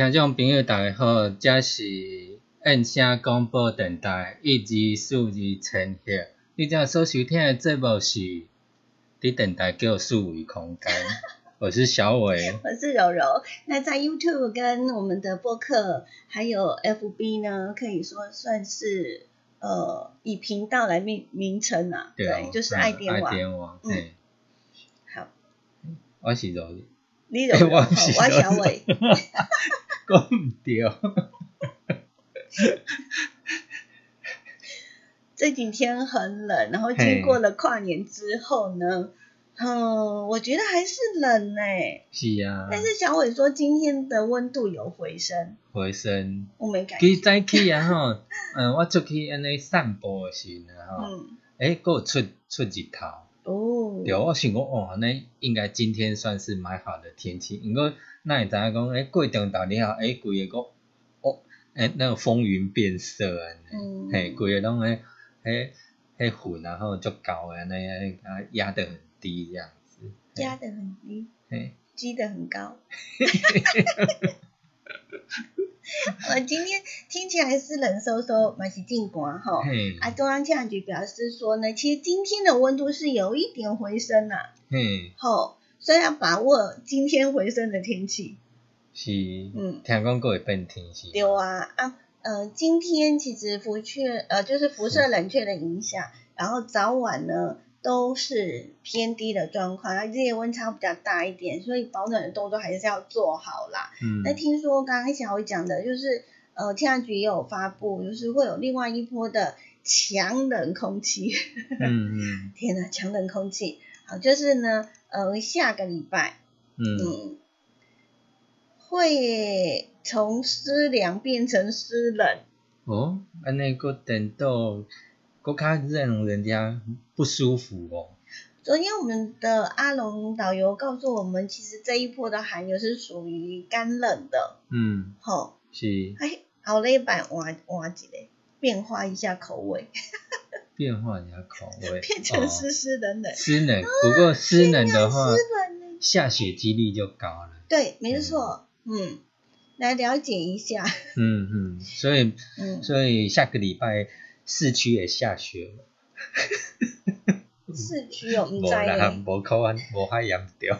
听众朋友，大家好，这是印声广播电台一二四二千赫。你正所收听的节目是伫电台叫四维空间，我是小伟。我是柔柔。那在 YouTube 跟我们的播客还有 FB 呢，可以说算是呃以频道来命名称啊，对哦，就是爱电爱网。电网，嗯，好，我是柔，你柔柔，我我小伟。讲毋对。这几天很冷，然后嘿经过了跨年之后呢，嗯，我觉得还是冷呢、是啊，但是小伟说今天的温度有回升，回升。我没感其觉。早起啊吼，嗯，我出去安尼散步的时阵啊吼，嗯，诶，佫有出出日头。哦，对，我想讲，哦，那应该今天算是蛮好的天气。不过，那会知影讲，诶，过中昼了后，诶，规个个，哦，诶，那个风云变色安尼，嗯，嘿，规个拢诶，迄迄云然后就高安尼，安尼啊压得很低这样子。压得很低，嘿，积得很高。我今天听起来是冷飕飕，蛮是进寒哈。嗯，啊，中央气象局表示说呢，其实今天的温度是有一点回升啦、嗯，吼，所以要把握今天回升的天气。是，嗯，听讲过会变天气。对啊，啊，呃，今天其实辐却呃就是辐射冷却的影响，然后早晚呢都是偏低的状况，然后日夜温差比较大一点，所以保暖的动作还是要做好啦。嗯那，听说刚刚小伟讲的，就是呃气象局也有发布，就是会有另外一波的强冷空气。嗯嗯 天呐，强冷空气，好，就是呢，呃，下个礼拜，嗯，嗯，会从湿凉变成湿冷。哦，安尼佫等到佫较让人家不舒服哦。昨天我们的阿龙导游告诉我们，其实这一波的寒流是属于干冷的，嗯，好，是哎，熬了一版换换一个，变化一下口味，变化一下口味，变成湿湿冷冷哦、。湿冷。不过湿冷的话？下雪几率就高了。对，没错，嗯，来了解一下，嗯嗯，所以嗯，所以下个礼拜市区也下雪了。市区有唔无知啦，嘞。无可能，无遐严重。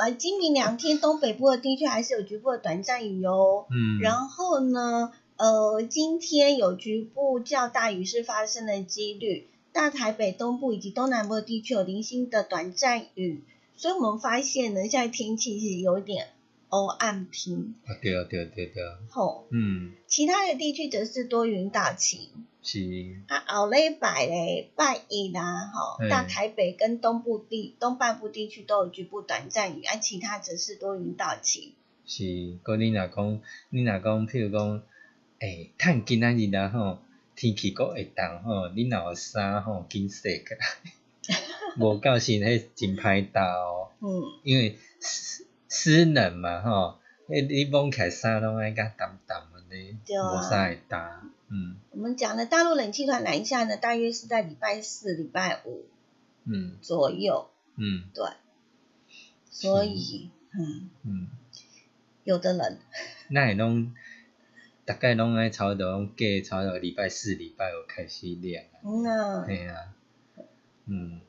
来，今明两天东北部的地区还是有局部的短暂雨哦。嗯，然后呢，呃，今天有局部较大雨势发生的几率，大台北东部以及东南部的地区有零星的短暂雨，所以我们发现呢，现在天气是有点欧暗平啊对啊对啊对对，吼，嗯，其他的地区则是多云到晴。是，啊，后礼拜嘞，拜一啦，吼，嗯大台北跟东部地东半部地区都有局部短暂雨，啊，其他则是多云到晴。是。哥你若讲，你若讲，譬如讲，诶、趁今仔日啦吼，天气阁会冻吼，你若有衫吼，紧洗起来。无到时迄真歹搭哦。嗯，因为湿湿冷嘛吼，迄你摸起来衫拢爱甲澹澹安尼，无啥会搭，嗯。我们讲的大陆冷气团南下呢，大约是在礼拜四、礼拜五嗯。左右，嗯。对，所以，嗯，嗯，有的人，那也拢，大概拢爱差不多拢过差不多礼拜四、礼拜五开始凉啊，嗯呐。对啊，嗯。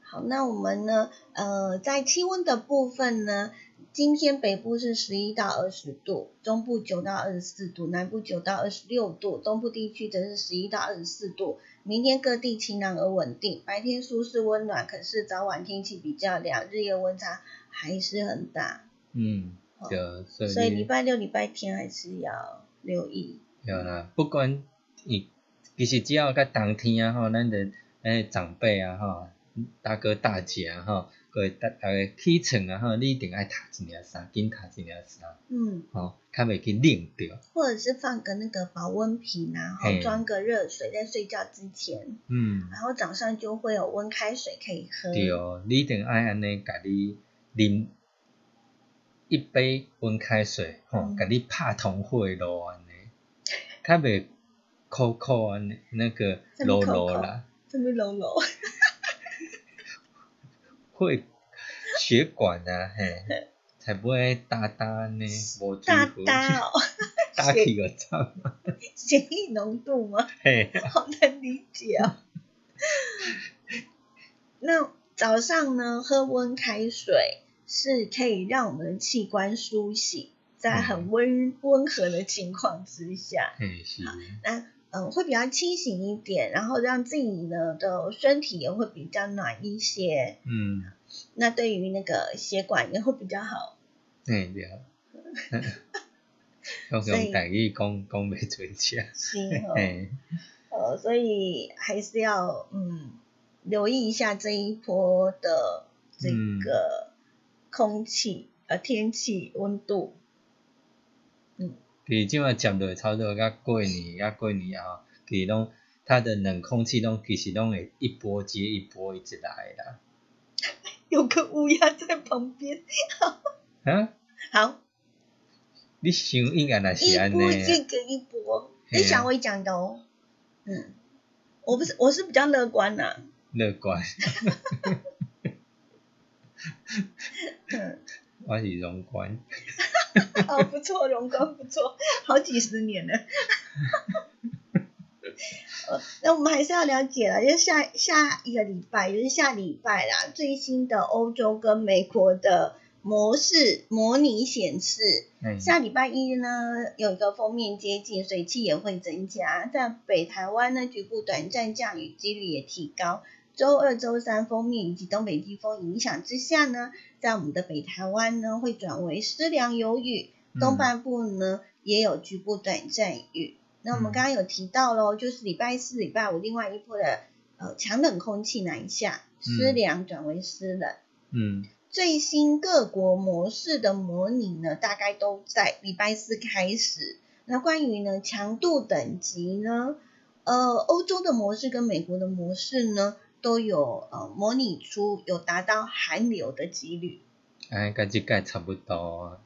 好，那我们呢，呃，在气温的部分呢，今天北部是十一到二十度，中部九到二十四度，南部九到二十六度，东部地区则是十一到二十四度。明天各地晴朗而稳定，白天舒适温暖，可是早晚天气比较凉，日夜温差还是很大，嗯，哦对，所以所以礼拜六、礼拜天还是要留意。对啦，不管你其实只要甲冬天啊吼，咱的诶长辈啊吼，大哥大姐啊吼，各位大大家起床啊吼，你一定爱读一领衫，紧读一领衫，嗯，吼，较袂去冷着。或者是放个那个保温瓶啊，然后装个热水在睡觉之前，嗯，然后早上就会有温开水可以喝。对，你一定爱安尼，甲你啉一杯温开水，吼，嗯。甲你拍通火炉安尼，较袂苦苦安尼，那个落什么苦苦？落啦，这边柔柔，会血管啊，嘿，才不会哒哒呢，无大大哦，打起个仗，血液浓度吗？嘿，好难理解哦。那早上呢，喝温开水是可以让我们的器官苏醒，在很温温和的情况之下，嘿是，那嗯、呃会比较清醒一点，然后让自己呢的身体也会比较暖一些。嗯，那对于那个血管也会比较好。嘿了。用所以用台语讲讲袂准确，是哦，嘿，呃，所以还是要嗯留意一下这一波的这个空气、呃天气温度。其实即马接落差不多甲过年，甲过年后，其实拢它的冷空气拢其实拢会一波接一波一直来啦。有个乌鸦在旁边，啊，好，你想应该若是安尼啊，波接着一波，嘿。啊是小伟讲的哦。嗯，我不是，我是比较乐观呐、乐观，嗯，我是容观。哦，不错，荣光不错，好几十年了。呃，那我们还是要了解了，就是下下一个礼拜，就是下礼拜啦，最新的欧洲跟美国的模式模拟显示，嘿下礼拜一呢有一个封面接近，水汽也会增加，在北台湾呢局部短暂降雨几率也提高。周二、周三锋面以及东北季风影响之下呢，在我们的北台湾呢会转为湿凉有雨，东嗯半部呢也有局部短暂雨。那我们嗯刚刚有提到喽，就是礼拜四、礼拜五另外一波的呃强冷空气南下，湿嗯凉转为湿冷。嗯最新各国模式的模拟呢，大概都在礼拜四开始。那关于呢强度等级呢，呃，欧洲的模式跟美国的模式呢，都有呃模拟出有达到寒流的几率。安尼甲即届差不多啊。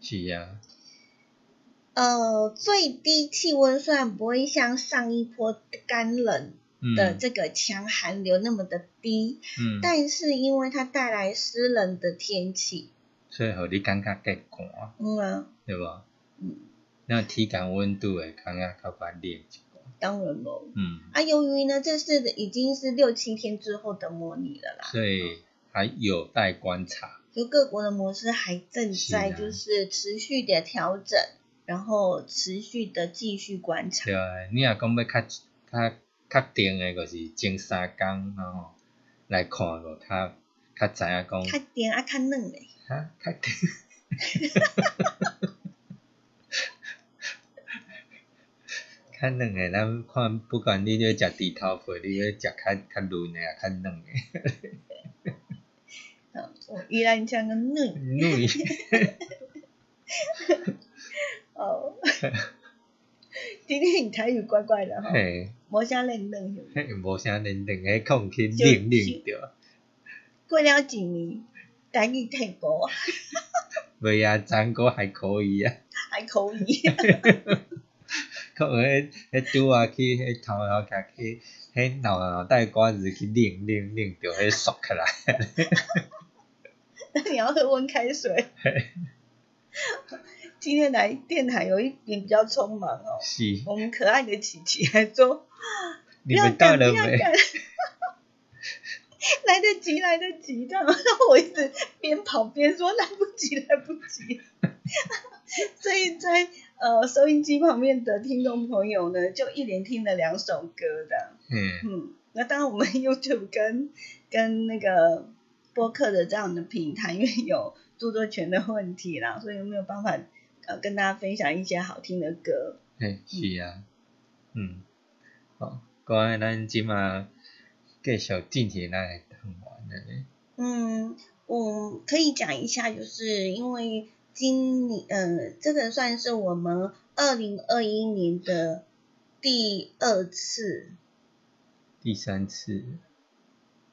是啊，呃，最低气温虽然不会像上一波干冷的嗯这个强寒流那么的低，嗯，但是因为它带来湿冷的天气，所以互你感觉更寒，嗯啊，对吧？嗯，那体感温度会感觉较悬烈一寡。当然喽。嗯，啊，由于呢，这是已经是六七天之后的模拟了啦，所以还有待观察。就各国的模式还正在就是持续的调整，然后持续的继续观察对。啊，你若讲要较较确定的，就是前三天然后来看个较较知影讲，看点啊，看嫩嘞，哈，确定。较嫩诶，咱看不管你要食猪头皮，你要食较较嫩诶，啊较嫩诶，啊，我依然讲个嫩嫩。哦。今天你台语怪怪的哈，嘿，无啥嫩嫩嘿，无啥嫩嫩诶，空气冷冷着，过了几年，台语退步啊，袂啊，长果还可以啊。还可以。可能迄迄拄啊去迄头后徛去，迄脑脑袋瓜子去拧拧拧着，迄缩起来。那你要喝温开水。今天来电台有一点比较匆忙哦，是，我们可爱的琪琪还说不你要赶，们到了？不要赶，来得及，来得及，这样，然后我一直边跑边说来不及，来不及。所以在呃收音机旁边的听众朋友呢，就一连听了两首歌的，嗯，嗯，那当然我们 YouTube 跟跟那个播客的这样的平台，因为有著作权的问题啦，所以没有办法呃跟大家分享一些好听的歌。嘿，是啊，嗯，好，关于咱即马介绍进行咱诶谈完咧。嗯，我可以讲一下，就是因为今年，呃，这个算是我们二零二一年的第二次。第三次，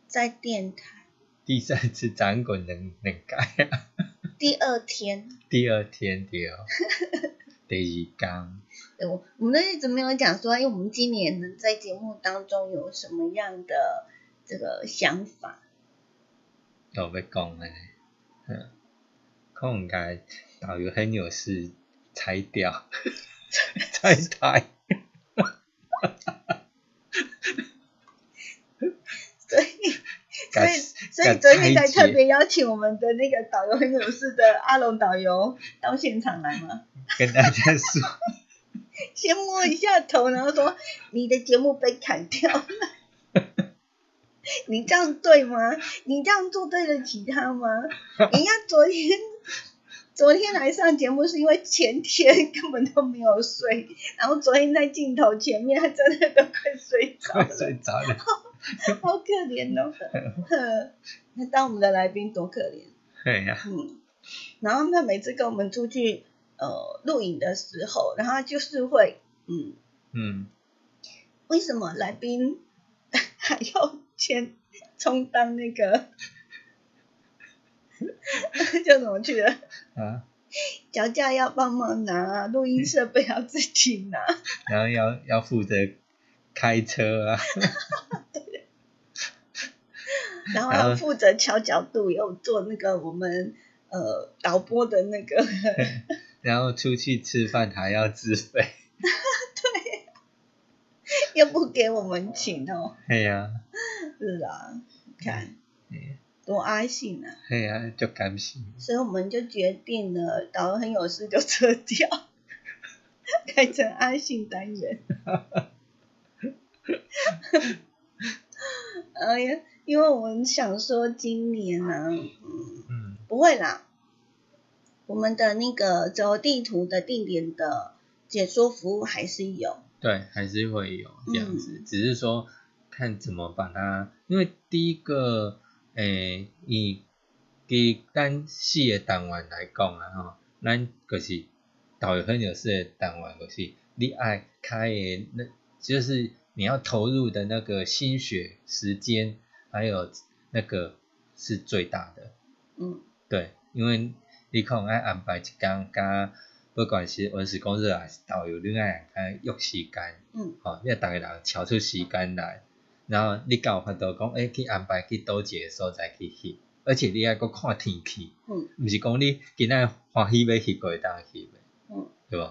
在电台，第三次掌管能能改啊，第二天，第二天对，第二天，对我我们都一直没有讲说，哎，我们今年能在节目当中有什么样的这个想法？有要讲诶，嗯，可能甲导游很有事拆掉，拆台。所以，所以，所以昨天才特别邀请我们的那个导游很有事的阿龙导游到现场来嘛，跟大家说，先摸一下头，然后说你的节目被砍掉了。你这样对吗？你这样做对得起他吗？人家昨天昨天来上节目是因为前天根本都没有睡，然后昨天在镜头前面，他真的都快睡着了，睡着了，好可怜哦。那当我们的来宾多可怜。对呀。嗯，然后他每次跟我们出去呃录影的时候，然后就是会嗯嗯，为什么来宾还要？先充当那个 叫什么去了？啊，脚架要帮忙拿，录音设备要自己拿，然后要要负责开车啊，然后要负责调角度，又做那个我们呃导播的那个，然后出去吃饭还要自费，对，又不给我们请哦，对呀。是啊，看，多阿信啊！嘿啊，就感心。所以我们就决定了，导游很有事就撤掉，改成阿信单元。哎呀，因为我们想说今年呢，嗯，不会啦，我们的那个走地图的定点的解说服务还是有。对，还是会有这样子，只是说。看怎么把它，因为第一个，诶，以伫咱四个单元来讲啊，吼，咱就是导游很有事的单元，就是你爱开诶那，就是你要投入的那个心血、时间，还有那个是最大的。嗯，对，因为你可能爱安排一天甲。不管是文史工作还是导游，你爱爱约时间，嗯，吼，你要逐个人抽出时间来。然后你有法度讲，诶，去安排去倒一个所在去翕，而且你还阁看天气，嗯，毋是讲你今仔欢喜要翕，过当翕诶，嗯，对无？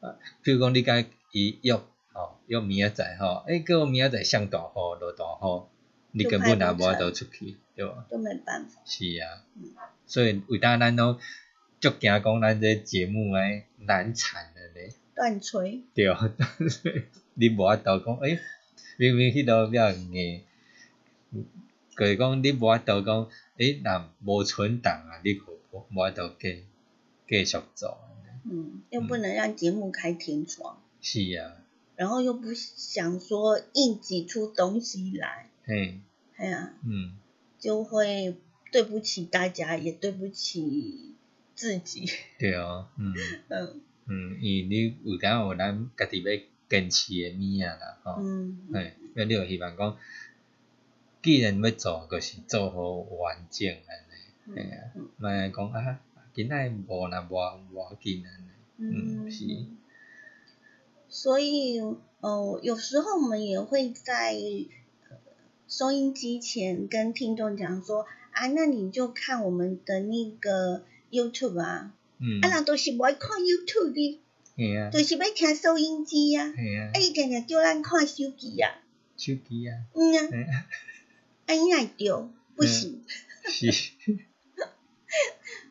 啊，比如讲你甲伊约，吼，约明仔载吼，诶，叫明仔载上大雨落大雨，你根本也无法度出去，对无？都没办法。是啊，所以为呾咱拢足惊讲咱这节目诶难产了咧。断锤。对，你无法度讲，诶。明明迄度比较硬，就是讲你无法度讲，诶，若无存档啊，你无无法度继继续做。嗯，又不能让节目开天窗。是啊。然后又不想说硬挤出东西来。嘿。哎呀。嗯。就会对不起大家，也对不起自己。对啊。嗯。嗯。嗯，因为你有当有咱家己要。坚持诶物啊啦，吼，嘿，要你著希望讲，既然要做，就是做好完整安尼，嘿啊，莫讲啊，今仔无啦，无无紧安尼，嗯，是。所以，哦，有时候我们也会在收音机前跟听众讲说，啊，那你就看我们的那个 YouTube 啊，嗯，啊，人都是无爱看 YouTube 的。就是要听收音机啊，啊，伊定定叫咱看手机啊，手机啊，嗯啊，啊，伊爱着，不行，是，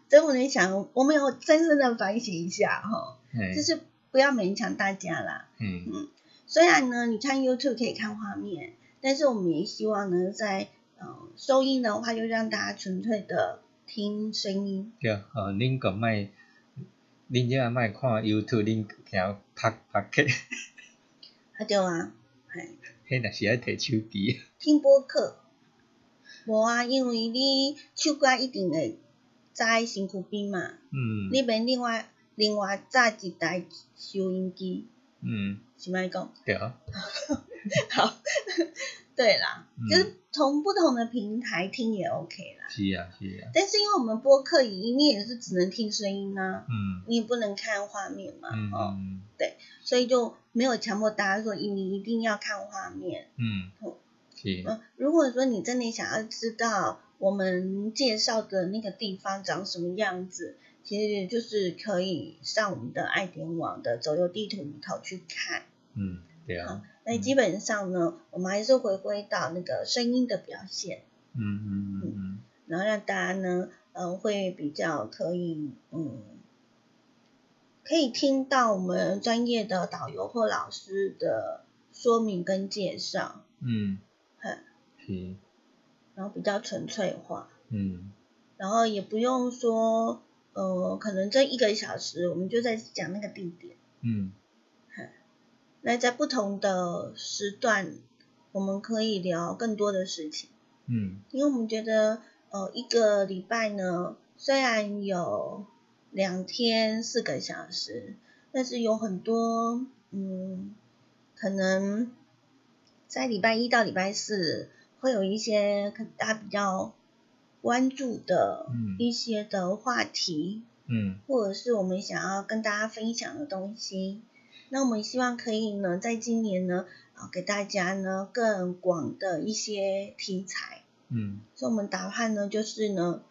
所以我在想，我们要真正的反省一下哈，就是不要勉强大家啦，嗯嗯，虽然呢，你看 YouTube 可以看画面，但是我们也希望呢，在呃收音的话，就让大家纯粹的听声音，对，呃，恁个麦。恁即下卖看 YouTube，恁听拍拍客。啊对啊，系。迄若是爱摕手机。听播客。无啊，因为你手机一定会载身躯边嘛。嗯。你免另外另外载一台收音机。嗯。是麦讲？对啊。好。对啦，就是从不同的平台听也 OK 啦。是啊，是啊。但是因为我们播客里面也是只能听声音啊，嗯，你也不能看画面嘛，哦，对，所以就没有强迫大家说你一定要看画面。嗯，是。嗯，如果说你真的想要知道我们介绍的那个地方长什么样子，其实就是可以上我们的爱点网的走游地图里头去看。嗯，对啊，那基本上呢，我们还是回归到那个声音的表现，嗯嗯嗯嗯，然后让大家呢，嗯、会比较可以，嗯，可以听到我们专业的导游或老师的说明跟介绍，嗯，哼，是，然后比较纯粹化，嗯。然后也不用说，呃，可能这一个小时我们就在讲那个地点，嗯那在不同的时段，我们可以聊更多的事情。嗯因为我们觉得，呃，一个礼拜呢，虽然有两天四个小时，但是有很多，嗯，可能在礼拜一到礼拜四会有一些大家比较关注的嗯。一些的话题，嗯。或者是我们想要跟大家分享的东西。那我们希望可以呢，在今年呢，啊，给大家呢更广的一些题材。嗯。所以我们打算呢，就是呢，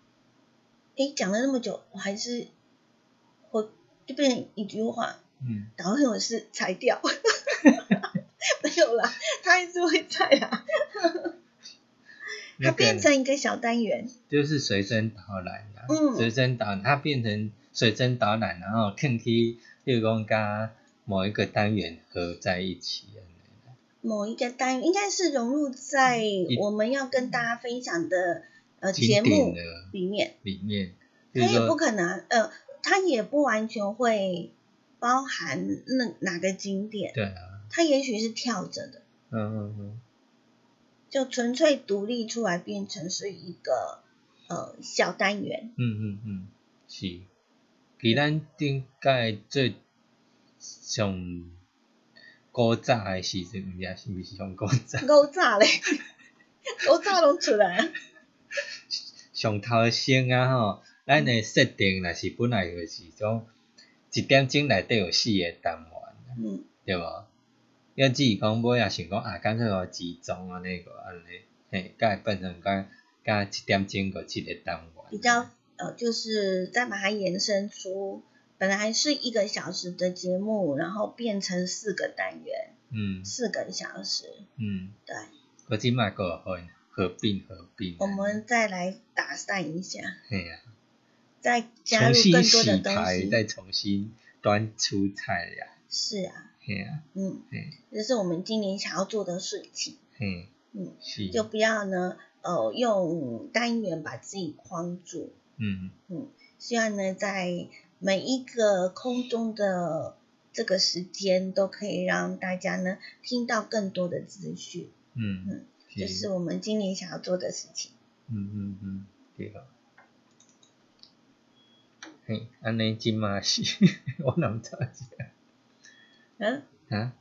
诶，讲了那么久，我还是我就变成一句话，嗯，导演我是裁掉，没有啦，他还是会在啦，它变成一个小单元，就是随身导览啦，嗯。随身导它变成随身导览，然后肯去，比如讲跟某一个单元合在一起的某一个单元应该是融入在我们要跟大家分享的呃节目里面，里面，它也不，可能，呃，它也不完全会包含那哪个景点，对啊，它也许是跳着的。嗯嗯嗯，就纯粹独立出来，变成是一个呃小单元。嗯嗯嗯，是，伫咱顶届最上古早诶时阵，毋知是毋是上古早，古早咧，古早拢出来啊！上头先啊吼，咱诶设定若是本来就是种一点钟内底有四个单元。嗯，对无？要只是讲尾也想讲啊，干脆互集中安尼个安尼，嘿，甲会变成甲甲一点钟个一个单元比。较呃，就是再把它延伸出，本来是一个小时的节目，然后变成四个单元，嗯四个小时。嗯，对，我即卖个合合并合并。我们再来打散一下，嘿啊，再加入更多的东，西。再重新端出菜呀。是啊，嘿啊，嗯，嘿，这是我们今年想要做的事情。嘿，嗯，是，就不要呢，呃，用单元把自己框住。嗯嗯希望呢，在每一个空中的这个时间，都可以让大家呢听到更多的资讯，嗯嗯，这是是，我们今年想要做的事情。嗯嗯嗯，对个。嘿，安尼即嘛是，我哪知影？嗯，啊？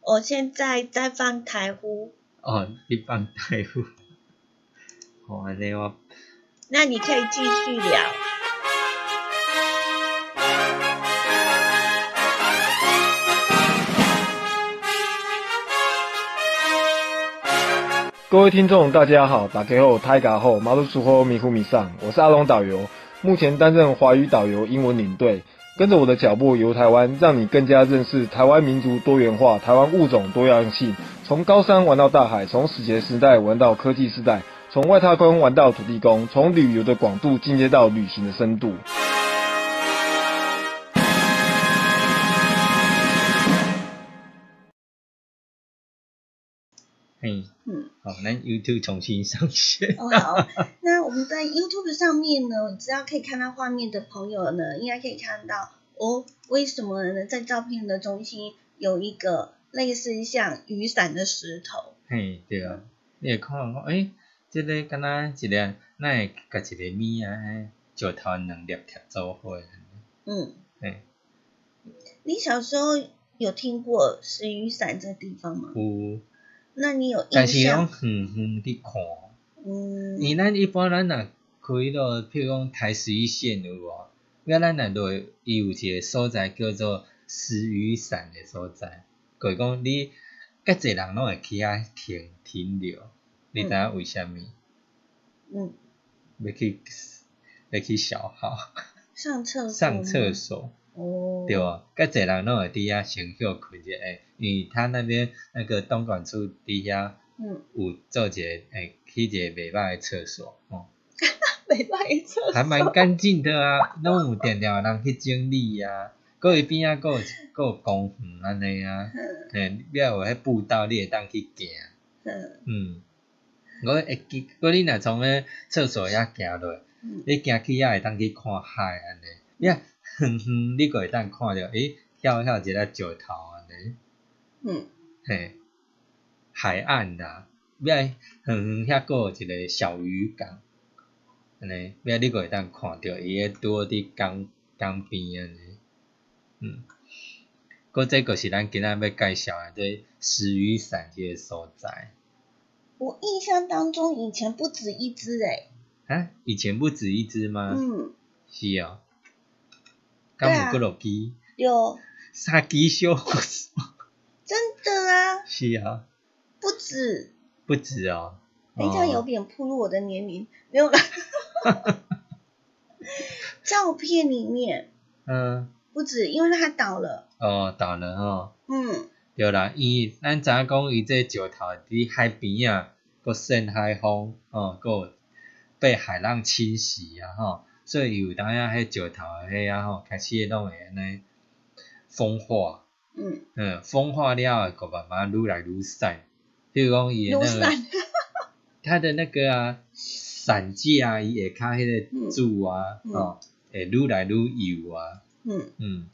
我现在在放台呼，哦，你放台呼。哦，安尼我那你可以继续聊。各位听众，大家好，打开后泰嘎后马路苏后迷糊迷上，我是阿龙导游，目前担任华语导游、英文领队，跟着我的脚步游台湾，让你更加认识台湾民族多元化、台湾物种多样性，从高山玩到大海，从史前时代玩到科技时代，从外太空玩到土地公，从旅游的广度进阶到旅行的深度。嘿，嗯，好，咱 YouTube 重新上线。哦好，那我们在 YouTube 上面呢，只要可以看到画面的朋友呢，应该可以看到哦，为什么呢？在照片的中心有一个类似像雨伞的石头，嘿，对啊，你会看讲，诶、这、个敢若一个，咱会甲一个米啊，嘿石头两粒贴做伙。嗯，嘿，你小时候有听过石雨伞这个地方吗？有，那你有印但是象拢？远远伫看，嗯，因咱一般咱若开落，譬如讲台十一线有无？那咱若落，伊有一个所在叫做石雨伞的所在，就是讲你较济人拢会去遐停停留，你知影为虾米？嗯，要去要去小号上厕所上厕所，哦，对啊，甲侪人拢会伫遐先休困一下，因为他那边那个东莞处伫遐嗯，有做一个诶，去一个袂歹诶厕所，哦，没办法厕所，还蛮干净的啊，拢有定定有人去整理啊，搁伊边仔搁有搁有公园安尼啊，嗯。嘿，你若有迄步道，你会当去行，嗯。嗯，我会记，搁你若从迄厕所遐行落，嗯，你行去遐会当去看海安尼，你啊远远 你搁会当看着，诶，跳跳一个石头安尼，嗯，嘿，海岸啦，要远远遐搁有一个小渔港，安尼，要你搁会当看着伊个拄伫江江边安尼，嗯，搁这个是咱今仔要介绍诶，这石鱼伞即个所在。我印象当中以前不止一只诶，啊，以前不止一只吗？嗯，是哦。敢有几落支？有三支小火手。真的啊，是啊，不止。不止哦。等一下有哦点暴露我的年龄，没有啦。照片里面嗯，不止，因为它倒了，哦，倒了哦。嗯对啦，伊咱知影讲伊这石头伫海边啊，搁扇海风，哦，搁有被海浪侵袭啊，吼，所以有当下迄石头迄啊吼，开始拢会安尼风化，嗯，嗯，风化了后，佮慢慢愈来愈散。譬如讲伊的那个散，它的那个啊伞架伊会较迄个柱啊，嗯。哦，会愈来愈油啊，嗯，嗯，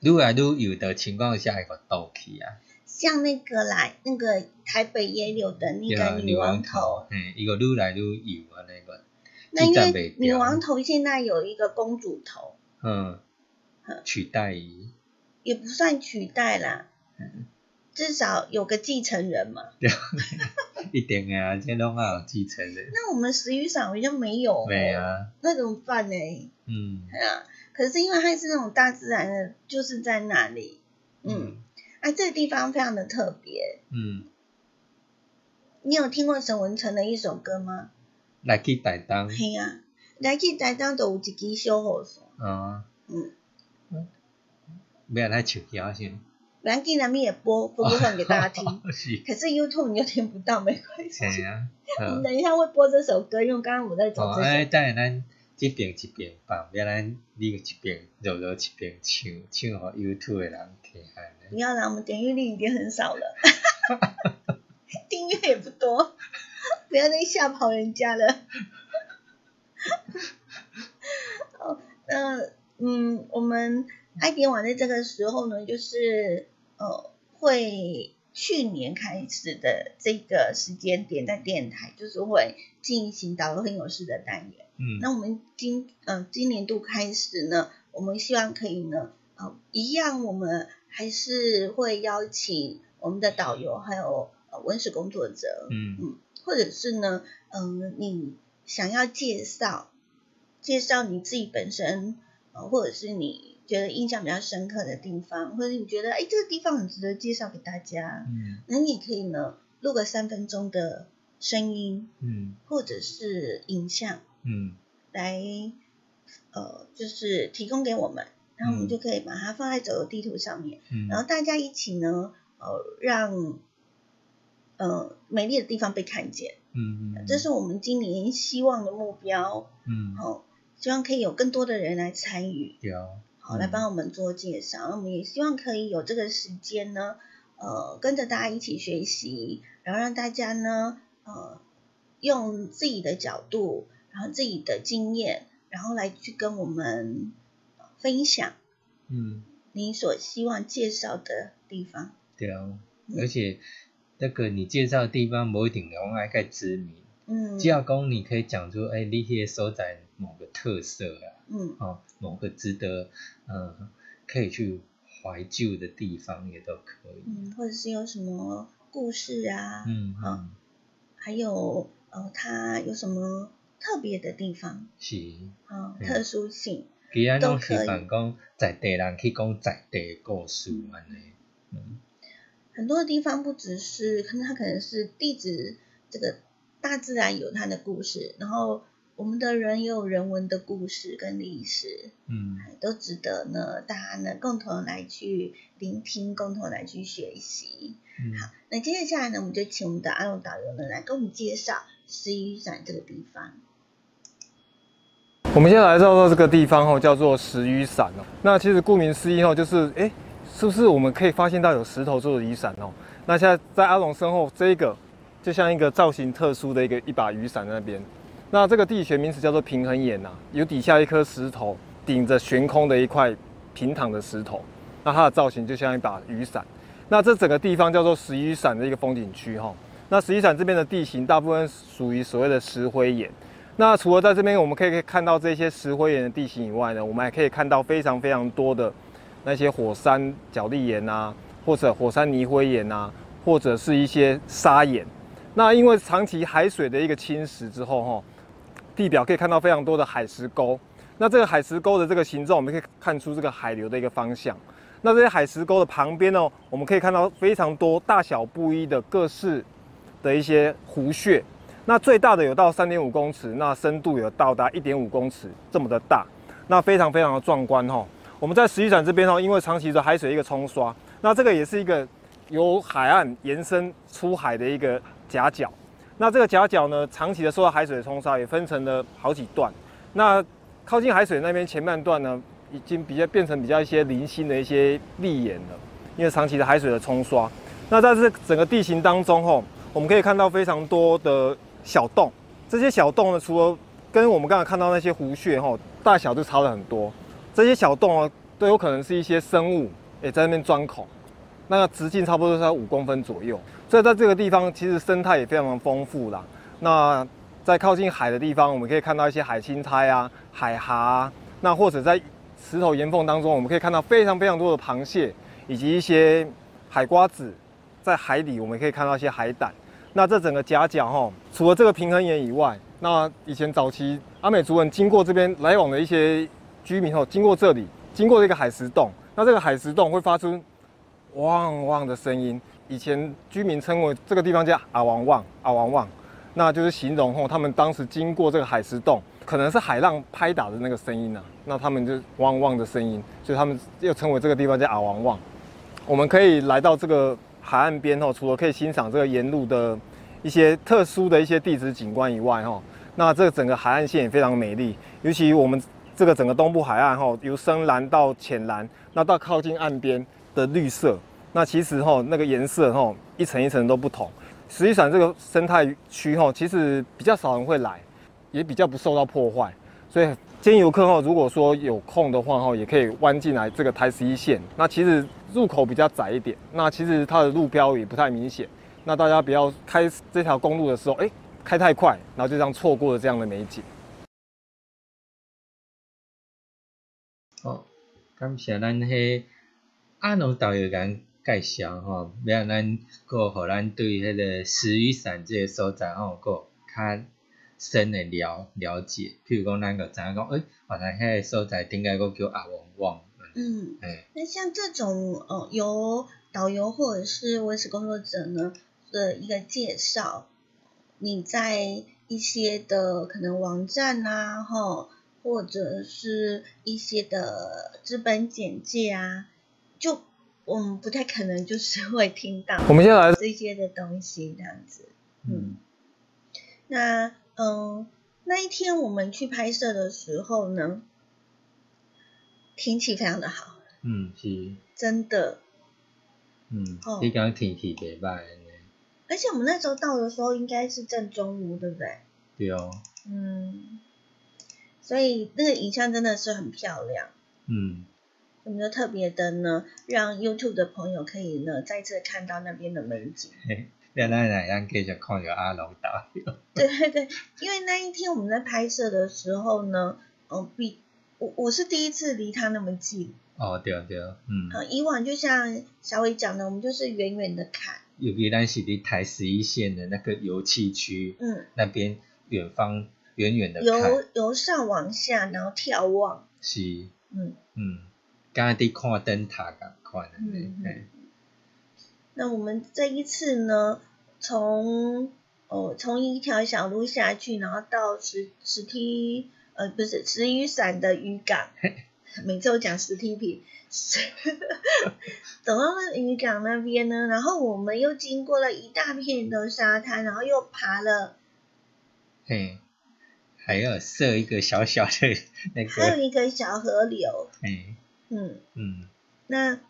愈来愈油的情况下会个倒去啊。像那个啦，那个台北也有的那个女王头，头，嘿，伊个愈来愈油啊那个，那因为女王头现在有一个公主头，嗯嗯，取代伊，也不算取代啦，嗯至少有个继承人嘛。一定的啊，这拢要有继承人，那我们石雨伞好像没有、哦，没，啊，那怎么办呢？嗯啊，可是因为它是那种大自然的，就是在那里，嗯，啊，这个地方非常的特别。嗯，你有听过沈文成的一首歌吗？来去台东，嘿啊、来去台东都有一支小雨伞，啊，嗯，不要来唱歌先，蓝记咱们也播播播放给大家听，是，可是 YouTube 你就听不到，没关系。嘿啊，我们，等一下会播这首歌，因为刚刚我在找哦，这首。哎，等下咱这边一边放，不要咱你一边柔柔一边唱，唱给 YouTube 的人听。不要啦，我们点阅率已经很少了，订阅也不多，不要再吓跑人家了。哦，那嗯，我们爱点网在这个时候呢，就是呃，会去年开始的这个时间点，在电台就是会进行导游很有事的单元。嗯，那我们今呃今年度开始呢，我们希望可以呢，呃，一样我们还是会邀请我们的导游还有呃文史工作者，嗯嗯或者是呢，嗯、你想要介绍介绍你自己本身，呃，或者是你觉得印象比较深刻的地方，或者你觉得哎这个地方很值得介绍给大家，嗯。那你也可以呢录个三分钟的声音嗯。或者是影像。嗯。来，呃，就是提供给我们，然后我们嗯。就可以把它放在走游地图上面，嗯，然后大家一起呢，呃，让呃美丽的地方被看见，嗯嗯，这是我们今年希望的目标，嗯，哦，希望可以有更多的人来参与，对，好，嗯。来帮我们做介绍，我们也希望可以有这个时间呢，呃，跟着大家一起学习，然后让大家呢，呃，用自己的角度，然后自己的经验，然后来去跟我们呃分享嗯。你所希望介绍的地方。对啊，而且那个你介绍的地方不一定拢爱盖知名，嗯，只要讲你可以讲出，哎、你迄个所在某个特色啊，嗯。哦，某个值得，嗯，可以去怀旧的地方也都可以。嗯，或者是有什么故事啊，嗯好嗯，还有呃，它有什么特别的地方？是，啊、嗯特殊性。其他拢是讲在地人去讲在地的故事安尼，嗯很多的地方不只是，可能它可能是地址这个大自然有它的故事，然后我们的人也有人文的故事跟历史，嗯都值得呢大家呢共同来去聆听，共同来去学习。嗯好，那接下来呢，我们就请我们的阿龙导游呢来跟我们介绍石雨伞这个地方。我们现在来到这个地方哦，叫做石雨伞哦。那其实顾名思义哦，就是哎，是不是我们可以发现到有石头做的雨伞哦？那现在在阿龙身后这一个，就像一个造型特殊的一个一把雨伞那边。那这个地理学名词叫做平衡岩呐、有底下一颗石头顶着悬空的一块平躺的石头，那它的造型就像一把雨伞。那这整个地方叫做石雨伞的一个风景区哈。那石雨伞这边的地形大部分属于所谓的石灰岩。那除了在这边我们可以看到这些石灰岩的地形以外呢，我们还可以看到非常非常多的那些火山角砾岩啊，或者火山泥灰岩啊，或者是一些砂岩。那因为长期海水的一个侵蚀之后，哈，地表可以看到非常多的海石沟。那这个海石沟的这个形状，我们可以看出这个海流的一个方向。那这些海石沟的旁边呢，我们可以看到非常多大小不一的各式的一些湖穴。那最大的有到三点五公尺，那深度有到达一点五公尺这么的大，那非常非常的壮观哈。我们在石雨伞这边哦，因为长期的海水一个冲刷，那这个也是一个由海岸延伸出海的一个夹角。那这个夹角呢，长期的受到海水的冲刷，也分成了好几段。那靠近海水那边前半段呢，已经比较变成比较一些零星的一些砾岩了，因为长期的海水的冲刷。那在这整个地形当中吼，我们可以看到非常多的小洞，这些小洞呢，除了跟我们刚才看到那些湖穴吼大小就差了很多，这些小洞哦都有可能是一些生物也在那边钻孔，那个直径差不多是在五公分左右，所以在这个地方其实生态也非常的丰富啦。那在靠近海的地方，我们可以看到一些海青苔啊、海蛤，那或者在石头岩缝当中，我们可以看到非常非常多的螃蟹以及一些海瓜子。在海底，我们可以看到一些海胆。那这整个夹角哈，除了这个平衡岩以外，那以前早期阿美族人经过这边来往的一些居民吼，经过这里，经过这个海石洞，那这个海石洞会发出汪汪的声音。以前居民称为这个地方叫阿王旺，阿王旺，那就是形容后他们当时经过这个海石洞，可能是海浪拍打的那个声音啊、那他们就汪汪的声音，所以他们又称为这个地方叫阿王旺。我们可以来到这个。海岸边哦，除了可以欣赏这个沿路的一些特殊的一些地质景观以外哈，那这整个海岸线也非常美丽。尤其我们这个整个东部海岸哈，由深蓝到浅蓝，那到靠近岸边的绿色，那其实哈那个颜色哈一层一层都不同。实际上这个生态区哈，其实比较少人会来，也比较不受到破坏，所以建议游客哈，如果说有空的话哈，也可以弯进来这个台十一线。那其实。入口比较窄一点，那其实它的路标也不太明显，那大家不要开这条公路的时候，哎、欸，开太快，然后就这样错过了这样的美景。感谢咱迄阿农导游咱介绍吼，要咱个互咱对迄个石雨伞这个所在吼，个较深的了了解。譬如讲，咱个知影讲，诶、欸，原来迄个所在顶个个叫阿旺旺。嗯，那像这种呃由导游或者是文史工作者呢的一个介绍，你在一些的可能网站啊，哈，或者是一些的资本简介啊，就我们不太可能就是会听到我们先来这些的东西这样子，嗯，那嗯那一天我们去拍摄的时候呢。天气非常的好，嗯是，真的，嗯，你讲天气袂歹呢，而且我们那时候到的时候应该是正中午，对不对？对哦，嗯，所以那个影像真的是很漂亮，嗯，我们就特别的呢，让 YouTube 的朋友可以呢再次看到那边的美景。那咱来咱继续看着阿龙导游。对对对，因为那一天我们在拍摄的时候呢，嗯，比。我我是第一次离他那么近。哦，对对，嗯。呃，以往就像小伟讲的，我们就是远远的看。尤其咱是伫台十一线的那个油气区，嗯，那边远方远远的由由上往下，然后眺望。是。嗯。嗯，刚伫看灯塔咁款的。嗯嗯。那我们这一次呢，从哦，从一条小路下去，然后到石石梯呃不是石雨伞的渔港，每次我讲石梯坪，走到那渔港那边呢，然后我们又经过了一大片的沙滩，然后又爬了，嘿，还要设一个小小的那个，还有一个小河流，嘿，嗯，嗯，那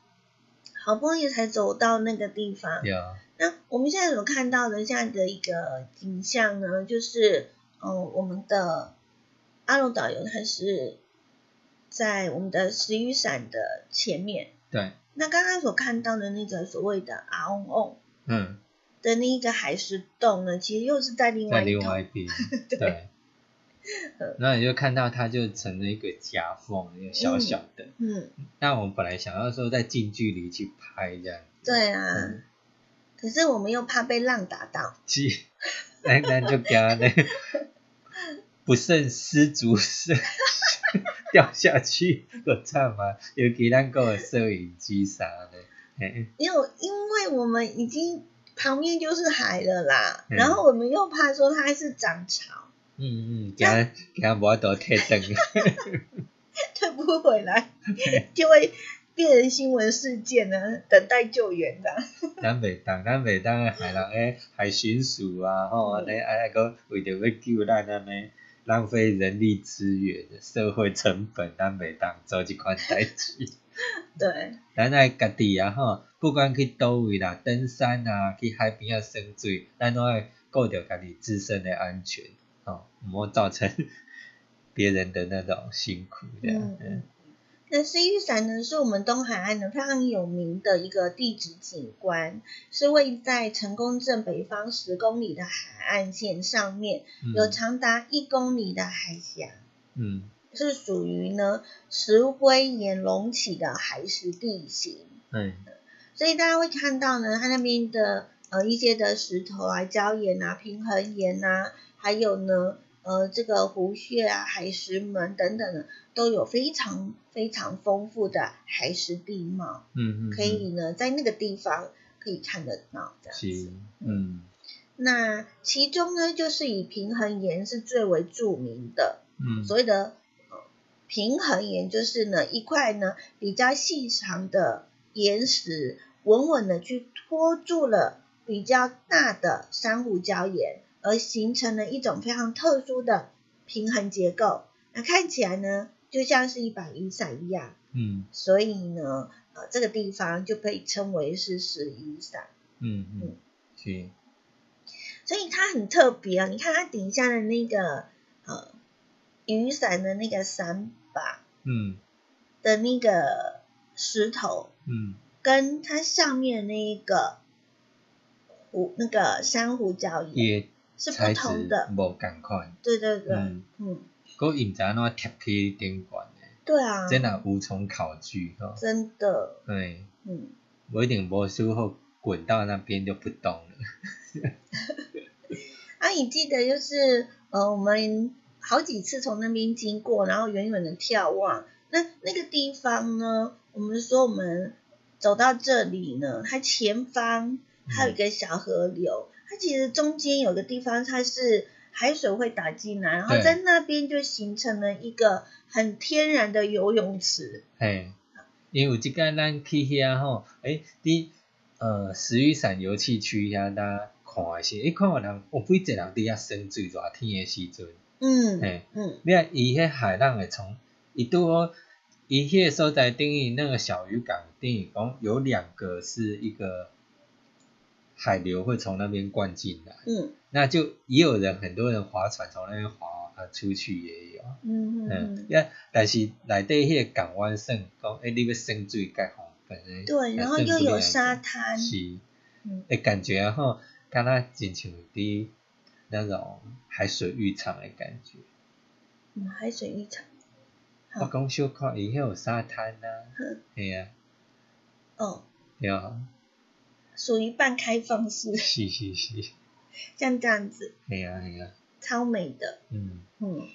好不容易才走到那个地方，有，那我们现在所看到的这样的一个景象呢，就是，呃，我们的阿龙导游他是在我们的石雨伞的前面。对，那刚刚所看到的那个所谓的阿翁翁嗯，的那一个海石洞呢，其实又是在另外一头。另外一边，对。那你就看到它就成了一个夹缝，一个小小的。嗯，那我们本来想要说在近距离去拍这样，对啊。嗯。可是我们又怕被浪打到，去，那那就给他那不慎失足是掉下去，我操嘛！尤其咱个摄影机啥的，嘿。因为因为我们已经旁边就是海了啦，嗯。然后我们又怕说它是涨潮，嗯嗯，惊惊无法度退灯，退不回来，就会变成新闻事件呢，等待救援的。咱袂当，咱袂当害人诶海巡署啊，吼，安尼啊，搁为着要救咱安尼浪费人力资源、社会成本，咱袂当做即款代志。对，咱爱家己啊吼，不管去倒位啦，登山啊，去海边啊耍水，咱拢爱顾着家己自身的安全，吼，毋好造成别人的那种辛苦这样。嗯嗯那 C 玉伞呢，是我们东海岸的非常有名的一个地质景观，是位在成功镇北方十公里的海岸线上面，嗯有长达一公里的海峡，嗯是属于呢石灰岩隆起的海蚀地形。嗯所以大家会看到呢，它那边的呃一些的石头啊、礁岩啊、平衡岩啊，还有呢呃这个湖穴啊、海石门等等的，都有非常非常丰富的海蚀地貌，嗯嗯，可以呢在那个地方可以看得到这样子。，嗯。那其中呢，就是以平衡岩是最为著名的，嗯。所谓的呃平衡岩就是呢一块呢比较细长的岩石，稳稳的去托住了比较大的珊瑚礁岩，而形成了一种非常特殊的平衡结构。那看起来呢，就像是一把雨伞一样，嗯所以呢，呃，这个地方就被称为是石雨伞。嗯嗯，是，所以它很特别啊！你看它底下的那个呃雨伞的那个伞把嗯的那个石头，嗯跟它上面那一个湖那个珊瑚礁岩伊是不同的。无共款，对对对，嗯，嗯，佮因知影怎贴去顶悬的，对啊，真若无从考据吼，真的，对，嗯，我一定无修后滚到那边就不动了，啊，你记得就是呃，我们好几次从那边经过，然后远远的眺望，那那个地方呢，我们说我们走到这里呢，它前方还有一个小河流，它其实中间有个地方它是海水会打进来，然后在那边就形成了一个很天然的游泳池。嘿，因为有即间咱去遐吼，诶，伫呃石雨伞游憩区遐，咱看诶是，诶，看有人有几侪人伫遐耍水，热天的时阵，嗯嘿。嗯你看伊迄海浪会从伊拄好，伊迄个所在定义那个小渔港，定义讲有两个是一个海流会从那边灌进来，嗯。那就也有人很多人划船从那边划啊出去也有，嗯嗯嗯，，呀，但是内底迄个港湾算讲，诶，你要耍水介方便诶，对，然后又有沙滩，是，嗯。诶，感觉啊吼，敢若真像伫那种海水浴场的感觉。嗯，海水浴场。我讲小看伊迄有沙滩啊。嗯，嘿啊，哦，对啊，属于半开放式，是是是，像这样子，嘿啊嘿啊，超美的，嗯。嗯。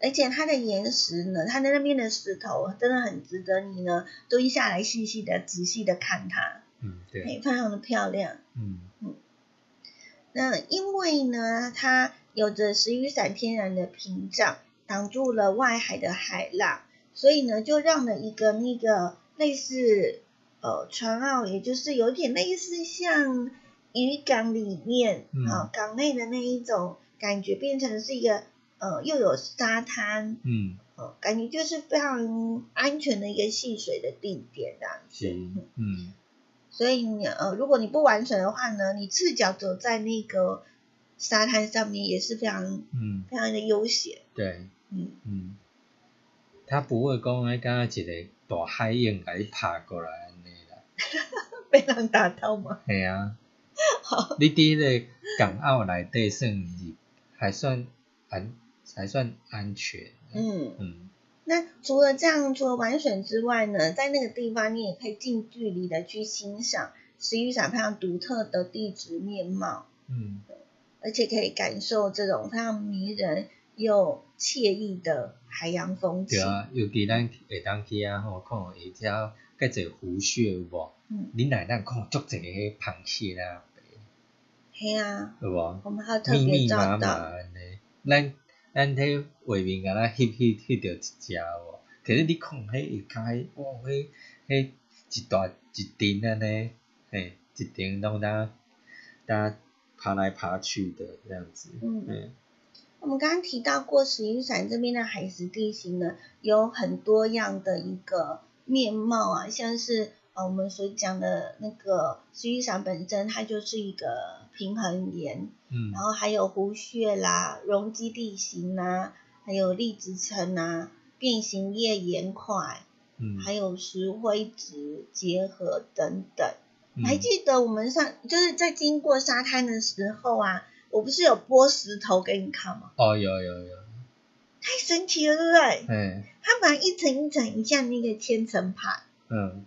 而且它的岩石呢，它的那边的石头真的很值得你呢蹲下来细细的、仔细的看它，嗯对，非常的漂亮。嗯。那因为呢，它有着石雨伞天然的屏障，挡住了外海的海浪，所以呢，就让了一个那个类似呃船澳，也就是有点类似像渔港里面嗯。啊、港内的那一种感觉，变成是一个呃又有沙滩，嗯，呃，感觉就是非常安全的一个戏水的地点这样子。是，嗯，所以你呃，如果你不玩水的话呢，你赤脚走在那个沙滩上面也是非常嗯，非常的悠闲。对，嗯，嗯，他不会讲迄敢若一个大海鹰甲你爬过来 被人打到吗？系啊，好，你伫迄个港澳内底算是还算安还算安全，嗯，嗯。那除了这样，除了玩水之外呢，在那个地方你也可以近距离的去欣赏石雨伞非常独特的地质面貌，嗯，而且可以感受这种非常迷人又惬意的海洋风情。对啊，尤其咱会当去啊吼，看有一条介侪湖穴有无？嗯，你奶奶看足侪迄螃蟹啦，嘿啊，有无？我们还有特密密麻麻，安尼，咱咱迄画面敢若翕翕翕着一只有无？可是你看迄下骹，哇，迄迄一大一阵安尼，嘿，一阵拢当当爬来爬去的这样子，嗯。嗯我们刚刚提到过石雨伞这边的海蚀地形呢，有很多样的一个面貌啊，像是呃我们所讲的那个石雨伞本身，它就是一个平衡岩，嗯然后还有湖穴啦、容积地形啦，还有粒子层啊、变形叶岩块，嗯，还有石灰质结合等等。嗯还记得我们上就是在经过沙滩的时候啊，我不是有拨石头给你看吗？哦，有有有，太神奇了，对不对？嗯，它本来一层一层，很像那个千层盘，嗯。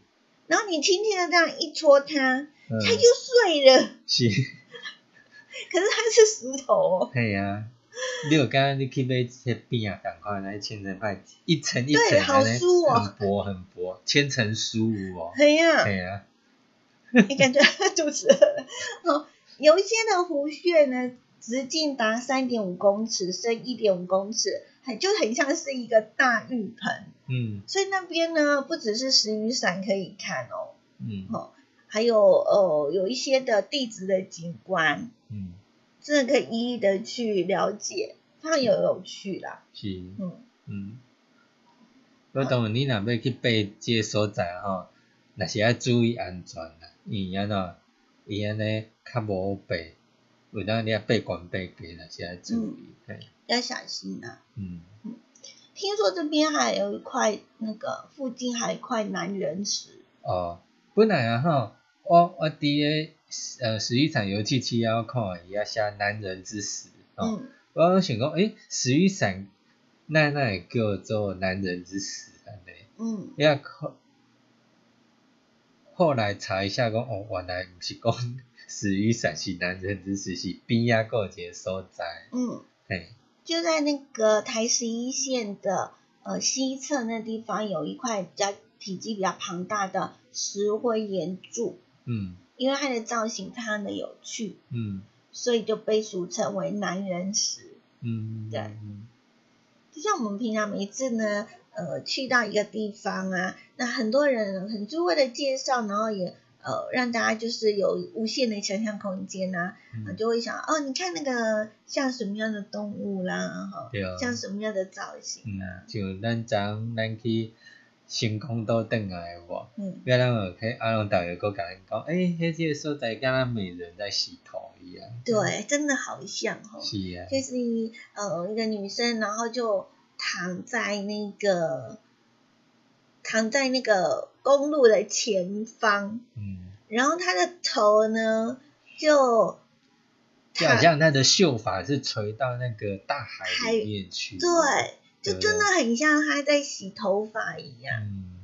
然后你轻轻的这样一戳它，嗯。它就碎了。是。可是它是石头哦，系啊，你有刚刚你去买些饼啊，赶快那千层派一层一层对好酥哦。很薄很薄，千层酥有无？嘿呀、系啊，你感觉肚子饿有一些的湖穴呢，直径达三点五公尺，深一点五公尺，很就很像是一个大浴盆。嗯。所以那边呢，不只是石雨伞可以看哦，嗯。还有呃有一些的地质的景观，嗯，真的可以一一的去了解，非常有有趣啦。是，嗯，嗯，我当然你若要去爬即个所在吼，若是要注意安全啦，因为安怎，伊安尼较无爬，有当你啊爬悬爬低，若是要注意，嘿，要小心啊。嗯，听说这边还有一块那个附近还有一块男人石，哦，本来啊吼，我我伫个呃石雨伞油气区啊看伊遐写男人之死，哦，嗯，我想讲，诶，石雨伞那那会叫做男人之死安尼，嗯，伊啊后后来查一下讲，哦，原来毋是讲石雨伞是男人之死，是边仔个一个所在，嗯，嘿，就在那个台十一线的呃西侧那地方有一块比较体积比较庞大的石灰岩柱，嗯。因为它的造型非常的有趣，嗯。所以就被俗称为男人石。嗯，对嗯就像我们平常每一次呢，呃，去到一个地方啊，那很多人很就为了介绍，然后也呃让大家就是有无限的想象空间呐、啊，嗯就会想哦，你看那个像什么样的动物啦，哈、像什么样的造型嗯啊，，像咱昨昏咱去星空岛转来有无？嗯，要咱有去阿龙导游搁甲咱讲，诶、迄即个所在敢若美人在洗头一样。对，真的好像哦，是啊，就是呃一个女生，然后就躺在那个躺在那个公路的前方，嗯，然后他的头呢就就好像他的秀发是垂到那个大海里面去。对，就真的很像他在洗头发一样，嗯，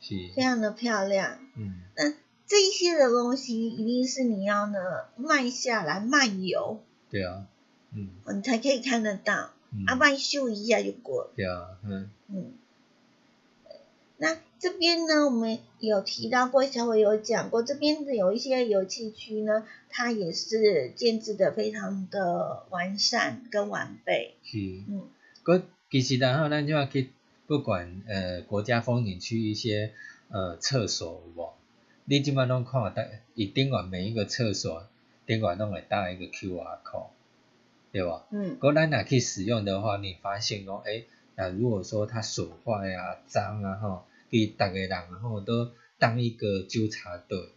是，非常的漂亮。嗯。那这一些的东西一定是你要呢慢下来漫游，对啊，嗯。你才可以看得到，嗯，啊，不然咻一下就过了。对啊，嗯。嗯，那这边呢，我们有提到过，小伟有讲过，这边的有一些油气区呢，它也是建制的非常的完善跟完备。是，嗯，佮其实然后咱就要去不管呃国家风景区一些呃厕所有无，你即摆拢看得到，伊顶悬每一个厕所顶悬拢会搭一个 QR code，对吧？嗯如果咱若去使用的话，你发现讲，诶、那如果说它损坏啊、脏啊吼，给逐个人吼都当一个纠察队，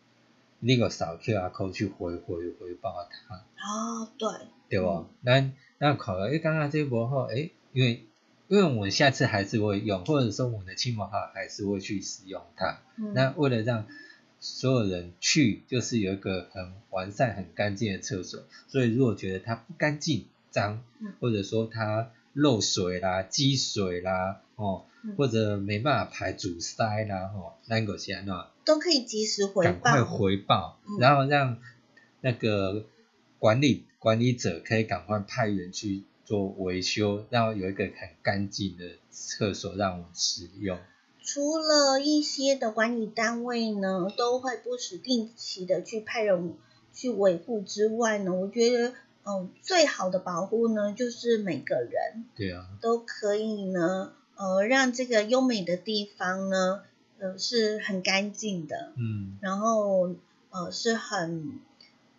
你个扫 QR code 去回回回报他，哦，对，对无？咱咱考了，诶，刚刚这波后，诶，因为因为我们下次还是会用，或者说我们的亲朋好友还是会去使用它。嗯，那为了让所有人去，就是有一个很完善、很干净的厕所，所以如果觉得它不干净、脏嗯，或者说它漏水啦、积水啦，哦嗯，或者没办法排阻塞啦，哦，那个些呢都可以及时回赶快。回报嗯，然后让那个管理管理者可以赶快派员去做维修，然后有一个很干净的厕所让我们使用。除了一些的管理单位呢，都会不时定期的去派人去维护之外呢，我觉得，嗯、最好的保护呢，就是每个人对啊，都可以呢，呃，让这个优美的地方呢，呃，是很干净的，嗯，然后呃是很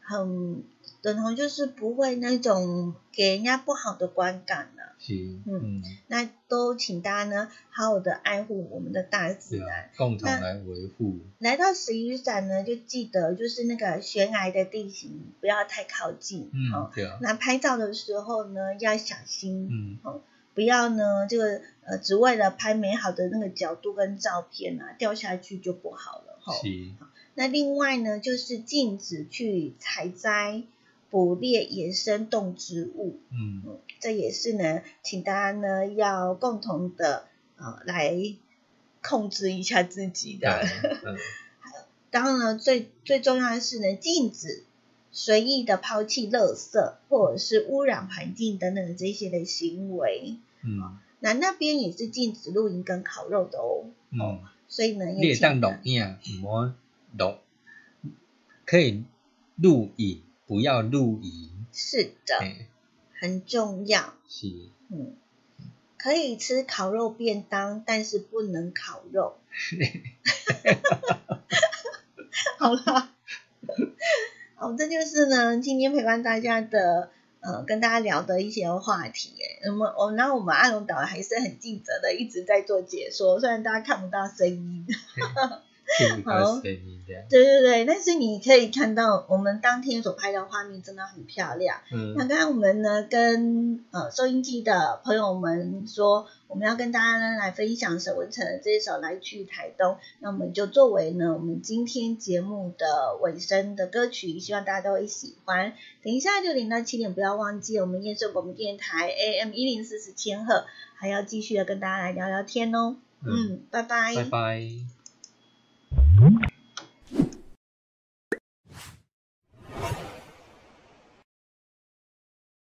很等同就是不会那种给人家不好的观感了。是，嗯嗯，那都请大家呢好好的爱护我们的大自然。啊，共同来维护。来到石雨伞呢，就记得就是那个悬崖的地形不要太靠近，嗯哦，，对啊，那拍照的时候呢要小心，嗯，不要呢这个呃只为了拍美好的那个角度跟照片啊掉下去就不好了哈。是，那另外呢就是禁止去采摘、捕猎野生动植物，嗯，嗯，这也是呢，请大家呢要共同的呃来控制一下自己，的。嗯，当然呢，最最重要的是呢，禁止随意的抛弃垃圾或者是污染环境等等的这些的行为。嗯，那那边也是禁止露营跟烤肉的哦。嗯，所以呢，你会当录影，唔好录，可以录影，不要露营。是的，嘿，很重要。是，嗯，可以吃烤肉便当，但是不能烤肉。好啦，好，这就是呢今天陪伴大家的呃跟大家聊的一些话题。哎，那么我那我们阿龙导还是很尽责的，一直在做解说，虽然大家看不到声音。听不到声音的。对对对，但是你可以看到我们当天所拍的画面真的很漂亮。嗯那嗯，刚刚我们呢跟呃收音机的朋友们说，我们要跟大家呢来分享沈文成的这一首《来去台东》，那我们就作为呢我们今天节目的尾声的歌曲，希望大家都会喜欢。等一下六点到七点，不要忘记我们燕声广播电台 AM 一零四四千赫，还要继续的跟大家来聊聊天哦。嗯嗯，拜拜。拜拜。